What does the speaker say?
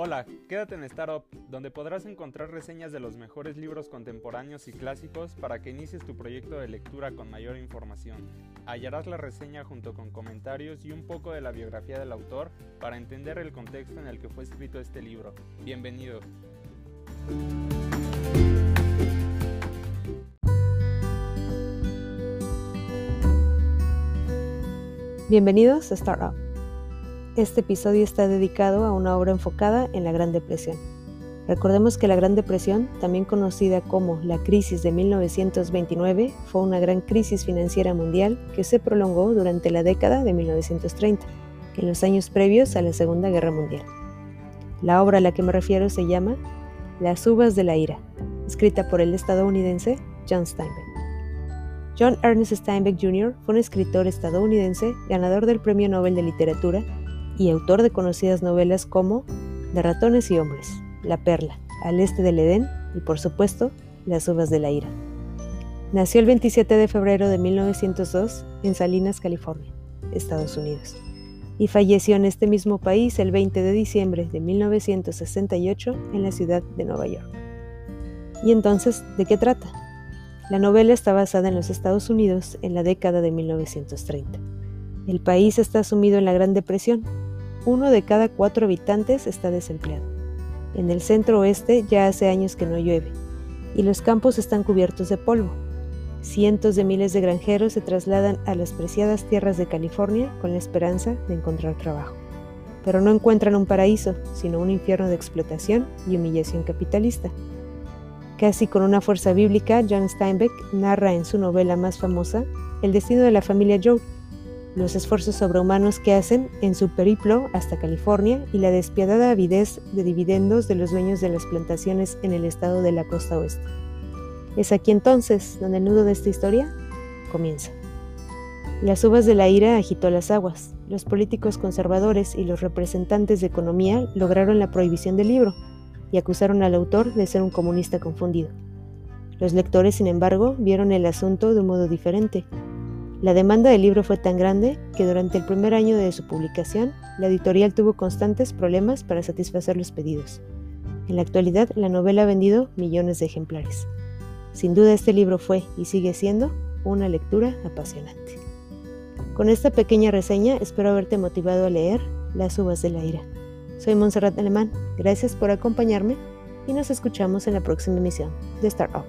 Hola, quédate en Startup, donde podrás encontrar reseñas de los mejores libros contemporáneos y clásicos para que inicies tu proyecto de lectura con mayor información. Hallarás la reseña junto con comentarios y un poco de la biografía del autor para entender el contexto en el que fue escrito este libro. Bienvenido. Bienvenidos a Startup. Este episodio está dedicado a una obra enfocada en la Gran Depresión. Recordemos que la Gran Depresión, también conocida como la crisis de 1929, fue una gran crisis financiera mundial que se prolongó durante la década de 1930, en los años previos a la Segunda Guerra Mundial. La obra a la que me refiero se llama Las uvas de la ira, escrita por el estadounidense John Steinbeck. John Ernest Steinbeck Jr. fue un escritor estadounidense ganador del Premio Nobel de Literatura y autor de conocidas novelas como De ratones y hombres, La perla, Al este del Edén y por supuesto Las uvas de la ira. Nació el 27 de febrero de 1902 en Salinas, California, Estados Unidos, y falleció en este mismo país el 20 de diciembre de 1968 en la ciudad de Nueva York. ¿Y entonces de qué trata? La novela está basada en los Estados Unidos en la década de 1930. El país está sumido en la Gran Depresión uno de cada cuatro habitantes está desempleado. En el centro oeste ya hace años que no llueve y los campos están cubiertos de polvo. Cientos de miles de granjeros se trasladan a las preciadas tierras de California con la esperanza de encontrar trabajo. Pero no encuentran un paraíso, sino un infierno de explotación y humillación capitalista. Casi con una fuerza bíblica, John Steinbeck narra en su novela más famosa el destino de la familia Joe, los esfuerzos sobrehumanos que hacen en su periplo hasta California y la despiadada avidez de dividendos de los dueños de las plantaciones en el estado de la costa oeste. Es aquí entonces donde el nudo de esta historia comienza. Las uvas de la ira agitó las aguas. Los políticos conservadores y los representantes de economía lograron la prohibición del libro y acusaron al autor de ser un comunista confundido. Los lectores, sin embargo, vieron el asunto de un modo diferente la demanda del libro fue tan grande que durante el primer año de su publicación, la editorial tuvo constantes problemas para satisfacer los pedidos. En la actualidad, la novela ha vendido millones de ejemplares. Sin duda este libro fue y sigue siendo una lectura apasionante. Con esta pequeña reseña espero haberte motivado a leer Las uvas de la ira. Soy Montserrat Alemán, gracias por acompañarme y nos escuchamos en la próxima emisión de Startup.